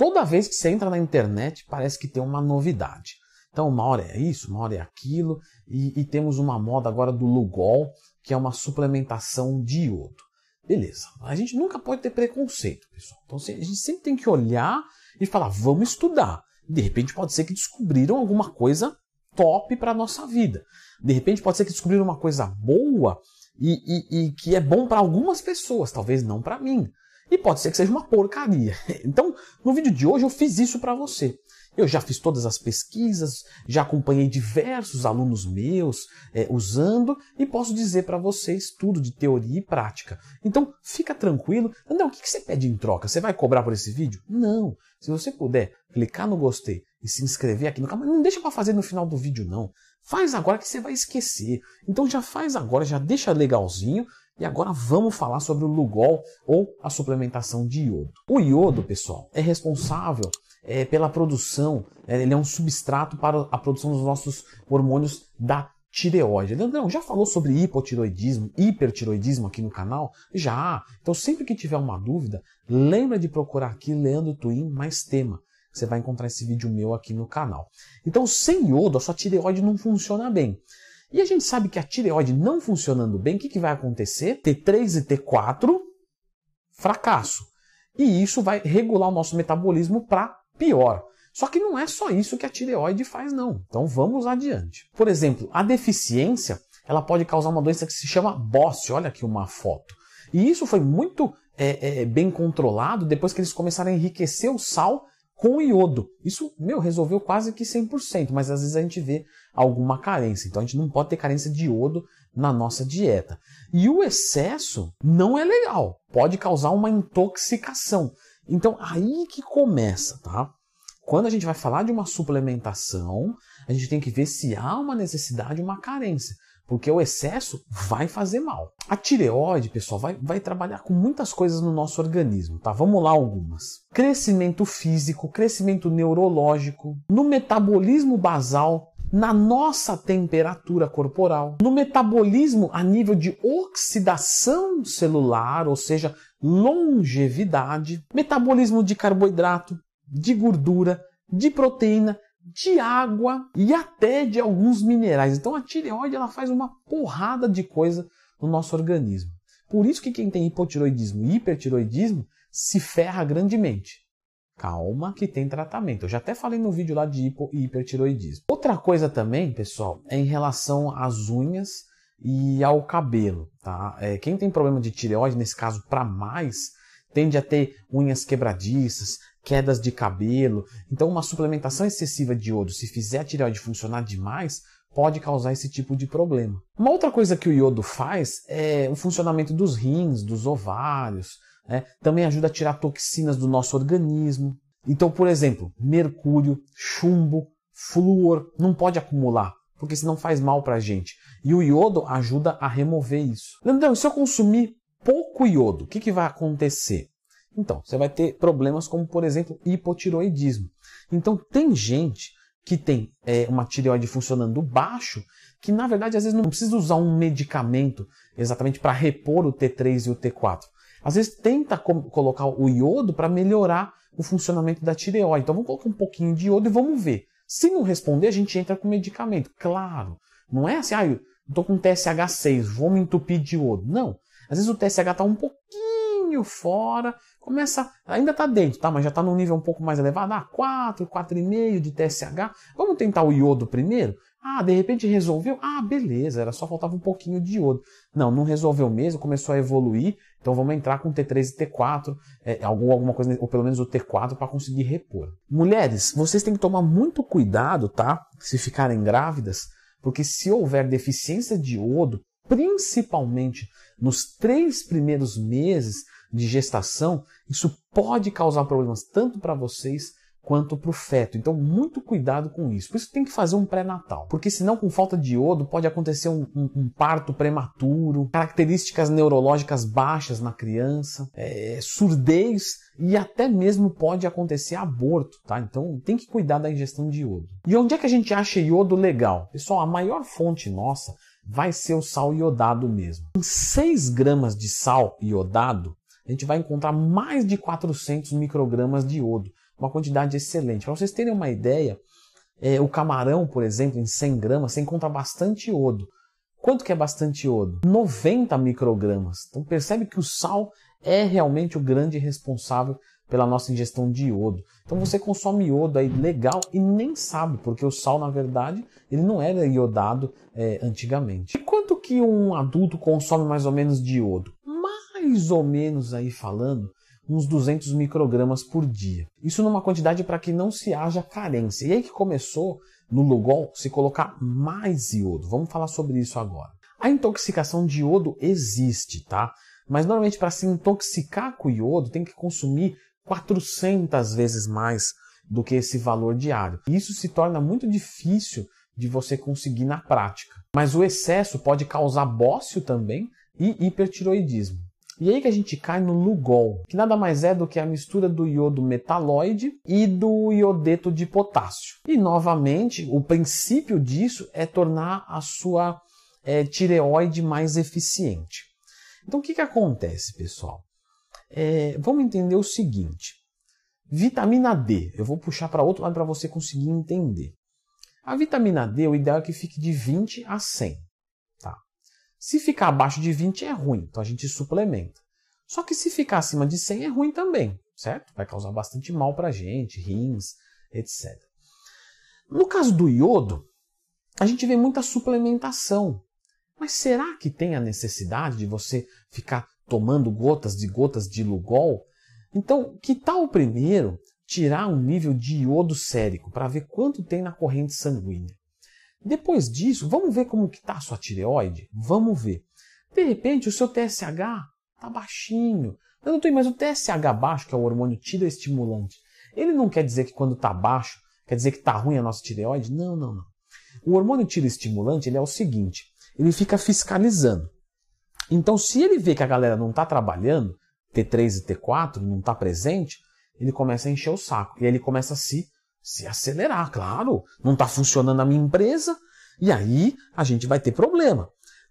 Toda vez que você entra na internet, parece que tem uma novidade. Então, uma hora é isso, uma hora é aquilo, e, e temos uma moda agora do Lugol, que é uma suplementação de iodo. Beleza, a gente nunca pode ter preconceito, pessoal. Então, a gente sempre tem que olhar e falar, vamos estudar. De repente, pode ser que descobriram alguma coisa top para a nossa vida. De repente, pode ser que descobriram uma coisa boa e, e, e que é bom para algumas pessoas, talvez não para mim. E pode ser que seja uma porcaria. Então, no vídeo de hoje eu fiz isso para você. Eu já fiz todas as pesquisas, já acompanhei diversos alunos meus é, usando e posso dizer para vocês tudo de teoria e prática. Então fica tranquilo. Não, o que você pede em troca? Você vai cobrar por esse vídeo? Não. Se você puder clicar no gostei e se inscrever aqui no canal, não deixa para fazer no final do vídeo não. Faz agora que você vai esquecer. Então já faz agora, já deixa legalzinho. E agora vamos falar sobre o Lugol ou a suplementação de iodo. O iodo, pessoal, é responsável é, pela produção, é, ele é um substrato para a produção dos nossos hormônios da tireoide. Leandrão, já falou sobre hipotiroidismo, hipertiroidismo aqui no canal? Já! Então sempre que tiver uma dúvida, lembra de procurar aqui Leandro Twin mais tema. Você vai encontrar esse vídeo meu aqui no canal. Então sem iodo a sua tireoide não funciona bem. E a gente sabe que a tireoide não funcionando bem, o que, que vai acontecer? T3 e T4, fracasso. E isso vai regular o nosso metabolismo para pior. Só que não é só isso que a tireoide faz, não. Então vamos adiante. Por exemplo, a deficiência ela pode causar uma doença que se chama BOSS. Olha aqui uma foto. E isso foi muito é, é, bem controlado depois que eles começaram a enriquecer o sal com iodo. Isso, meu, resolveu quase que 100%, mas às vezes a gente vê alguma carência. Então a gente não pode ter carência de iodo na nossa dieta. E o excesso não é legal, pode causar uma intoxicação. Então aí que começa, tá? Quando a gente vai falar de uma suplementação, a gente tem que ver se há uma necessidade, uma carência, porque o excesso vai fazer mal. A tireoide, pessoal, vai, vai trabalhar com muitas coisas no nosso organismo, tá? Vamos lá algumas. Crescimento físico, crescimento neurológico, no metabolismo basal, na nossa temperatura corporal, no metabolismo a nível de oxidação celular, ou seja, longevidade, metabolismo de carboidrato, de gordura, de proteína, de água e até de alguns minerais. Então a tireoide ela faz uma porrada de coisa no nosso organismo. Por isso que quem tem hipotiroidismo e hipertiroidismo se ferra grandemente. Calma que tem tratamento. Eu já até falei no vídeo lá de hipo e hipertiroidismo. Outra coisa também, pessoal, é em relação às unhas e ao cabelo. Tá? É, quem tem problema de tireoide, nesse caso para mais, tende a ter unhas quebradiças, quedas de cabelo. Então, uma suplementação excessiva de iodo, se fizer a tireoide funcionar demais, pode causar esse tipo de problema. Uma outra coisa que o iodo faz é o funcionamento dos rins, dos ovários, né? Também ajuda a tirar toxinas do nosso organismo. Então, por exemplo, mercúrio, chumbo, flúor não pode acumular, porque senão faz mal para a gente. E o iodo ajuda a remover isso. Leandrão, se eu consumir pouco iodo, o que, que vai acontecer? Então, você vai ter problemas como, por exemplo, hipotiroidismo. Então, tem gente que tem é, uma tireoide funcionando baixo, que na verdade às vezes não precisa usar um medicamento exatamente para repor o T3 e o T4. Às vezes tenta colocar o iodo para melhorar o funcionamento da tireoide. Então vamos colocar um pouquinho de iodo e vamos ver. Se não responder, a gente entra com medicamento. Claro, não é assim, ah, eu estou com TSH6, vou me entupir de iodo. Não. Às vezes o TSH está um pouquinho fora, começa, ainda está dentro, tá? Mas já está num nível um pouco mais elevado, ah, 4, 4,5 de TSH. Vamos tentar o iodo primeiro? Ah, de repente resolveu? Ah, beleza, era só faltava um pouquinho de iodo. Não, não resolveu mesmo, começou a evoluir, então vamos entrar com T3 e T4, é, alguma coisa, ou pelo menos o T4 para conseguir repor. Mulheres, vocês têm que tomar muito cuidado, tá? Se ficarem grávidas, porque se houver deficiência de iodo, principalmente nos três primeiros meses de gestação, isso pode causar problemas tanto para vocês quanto para o feto. Então, muito cuidado com isso. Por isso tem que fazer um pré-natal. Porque senão, com falta de iodo, pode acontecer um, um, um parto prematuro, características neurológicas baixas na criança, é, surdez e até mesmo pode acontecer aborto, tá? Então tem que cuidar da ingestão de iodo. E onde é que a gente acha iodo legal? Pessoal, a maior fonte nossa vai ser o sal iodado mesmo. Em 6 gramas de sal iodado, a gente vai encontrar mais de 400 microgramas de iodo, uma quantidade excelente. Para vocês terem uma ideia, é, o camarão, por exemplo, em 100 gramas, você encontra bastante iodo. Quanto que é bastante iodo? 90 microgramas. Então percebe que o sal é realmente o grande responsável pela nossa ingestão de iodo. Então você consome iodo aí legal e nem sabe, porque o sal, na verdade, ele não era iodado é, antigamente. E quanto que um adulto consome mais ou menos de iodo? Mais ou menos aí falando, uns 200 microgramas por dia. Isso numa quantidade para que não se haja carência. E aí que começou no Lugol se colocar mais iodo. Vamos falar sobre isso agora. A intoxicação de iodo existe, tá? Mas normalmente para se intoxicar com iodo tem que consumir 400 vezes mais do que esse valor diário. Isso se torna muito difícil de você conseguir na prática. Mas o excesso pode causar bócio também e hipertiroidismo. E aí que a gente cai no Lugol, que nada mais é do que a mistura do iodo metaloide e do iodeto de potássio. E novamente, o princípio disso é tornar a sua é, tireoide mais eficiente. Então o que, que acontece, pessoal? É, vamos entender o seguinte: vitamina D, eu vou puxar para outro lado para você conseguir entender. A vitamina D, o ideal é que fique de 20 a 100. Se ficar abaixo de 20 é ruim, então a gente suplementa. Só que se ficar acima de 100 é ruim também, certo? Vai causar bastante mal para a gente, rins, etc. No caso do iodo, a gente vê muita suplementação. Mas será que tem a necessidade de você ficar tomando gotas de gotas de Lugol. Então, que tal primeiro tirar um nível de iodo sérico para ver quanto tem na corrente sanguínea? Depois disso, vamos ver como que está a sua tireoide? Vamos ver. De repente, o seu TSH está baixinho. Eu não tenho, mas o TSH baixo, que é o hormônio tireoestimulante, ele não quer dizer que quando está baixo, quer dizer que está ruim a nossa tireoide? Não, não, não. O hormônio tireoestimulante ele é o seguinte, ele fica fiscalizando. Então, se ele vê que a galera não está trabalhando, T3 e T4 não está presente, ele começa a encher o saco. E aí ele começa a se, se acelerar, claro. Não está funcionando a minha empresa, e aí a gente vai ter problema.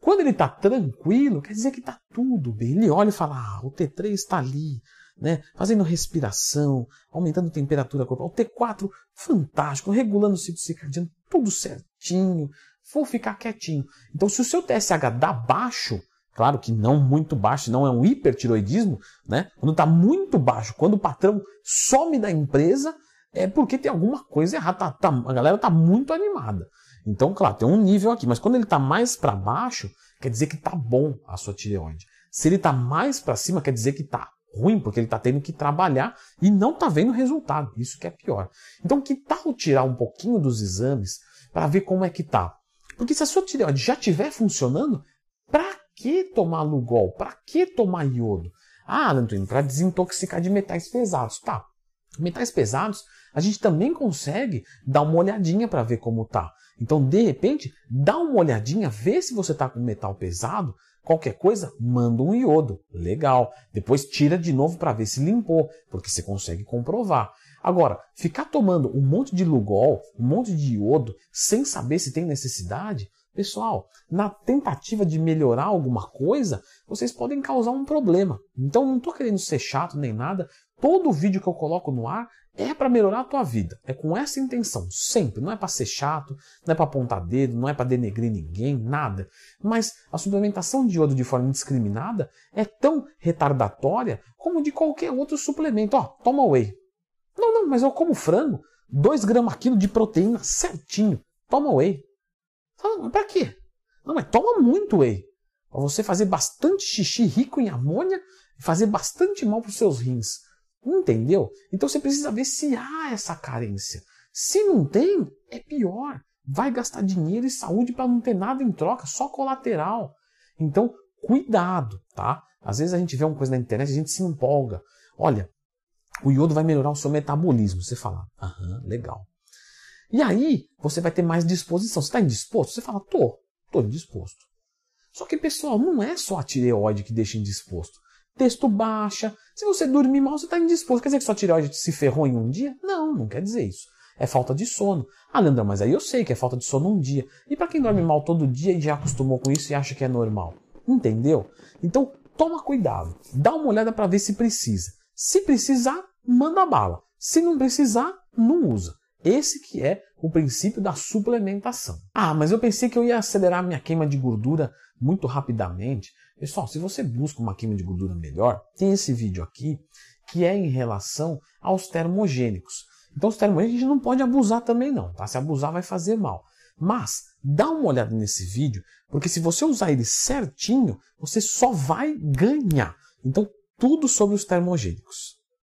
Quando ele está tranquilo, quer dizer que está tudo bem. Ele olha e fala: ah, o T3 está ali, né, fazendo respiração, aumentando a temperatura corporal. O T4, fantástico, regulando o ciclo circadiano, tudo certinho. Vou ficar quietinho. Então, se o seu TSH dá baixo, Claro que não muito baixo, não é um hipertiroidismo, né? Quando está muito baixo, quando o patrão some da empresa, é porque tem alguma coisa errada. Tá, tá, a galera está muito animada. Então, claro, tem um nível aqui, mas quando ele está mais para baixo, quer dizer que está bom a sua tireoide. Se ele está mais para cima, quer dizer que está ruim, porque ele está tendo que trabalhar e não está vendo resultado. Isso que é pior. Então, que tal tirar um pouquinho dos exames para ver como é que tá? Porque se a sua tireoide já estiver funcionando, para que tomar Lugol? Para que tomar iodo? Ah, Antônio, para desintoxicar de metais pesados. Tá. Metais pesados, a gente também consegue dar uma olhadinha para ver como tá. Então, de repente, dá uma olhadinha, vê se você está com metal pesado. Qualquer coisa, manda um iodo. Legal. Depois tira de novo para ver se limpou, porque você consegue comprovar. Agora, ficar tomando um monte de Lugol, um monte de iodo, sem saber se tem necessidade, Pessoal, na tentativa de melhorar alguma coisa, vocês podem causar um problema. Então não estou querendo ser chato nem nada. Todo vídeo que eu coloco no ar é para melhorar a tua vida. É com essa intenção, sempre. Não é para ser chato, não é para apontar dedo, não é para denegrir ninguém, nada. Mas a suplementação de iodo de forma indiscriminada é tão retardatória como de qualquer outro suplemento. Ó, toma whey. Não, não, mas eu como frango, 2 gramas quilo de proteína certinho. Toma whey. Para quê? Não, mas toma muito whey. Para você fazer bastante xixi rico em amônia e fazer bastante mal para os seus rins. Entendeu? Então você precisa ver se há essa carência. Se não tem, é pior. Vai gastar dinheiro e saúde para não ter nada em troca, só colateral. Então, cuidado, tá? Às vezes a gente vê uma coisa na internet e a gente se empolga. Olha, o iodo vai melhorar o seu metabolismo. Você fala, aham, legal. E aí você vai ter mais disposição. Você está indisposto? Você fala, tô, tô indisposto. Só que, pessoal, não é só a tireoide que deixa indisposto. Texto baixa. Se você dormir mal, você está indisposto. Quer dizer que sua tireoide se ferrou em um dia? Não, não quer dizer isso. É falta de sono. Ah, Leandro, mas aí eu sei que é falta de sono um dia. E para quem dorme mal todo dia e já acostumou com isso e acha que é normal? Entendeu? Então, toma cuidado, dá uma olhada para ver se precisa. Se precisar, manda bala. Se não precisar, não usa. Esse que é o princípio da suplementação. Ah, mas eu pensei que eu ia acelerar minha queima de gordura muito rapidamente. Pessoal, se você busca uma queima de gordura melhor, tem esse vídeo aqui que é em relação aos termogênicos. Então os termogênicos a gente não pode abusar também não, tá? Se abusar vai fazer mal. Mas dá uma olhada nesse vídeo, porque se você usar ele certinho, você só vai ganhar. Então tudo sobre os termogênicos.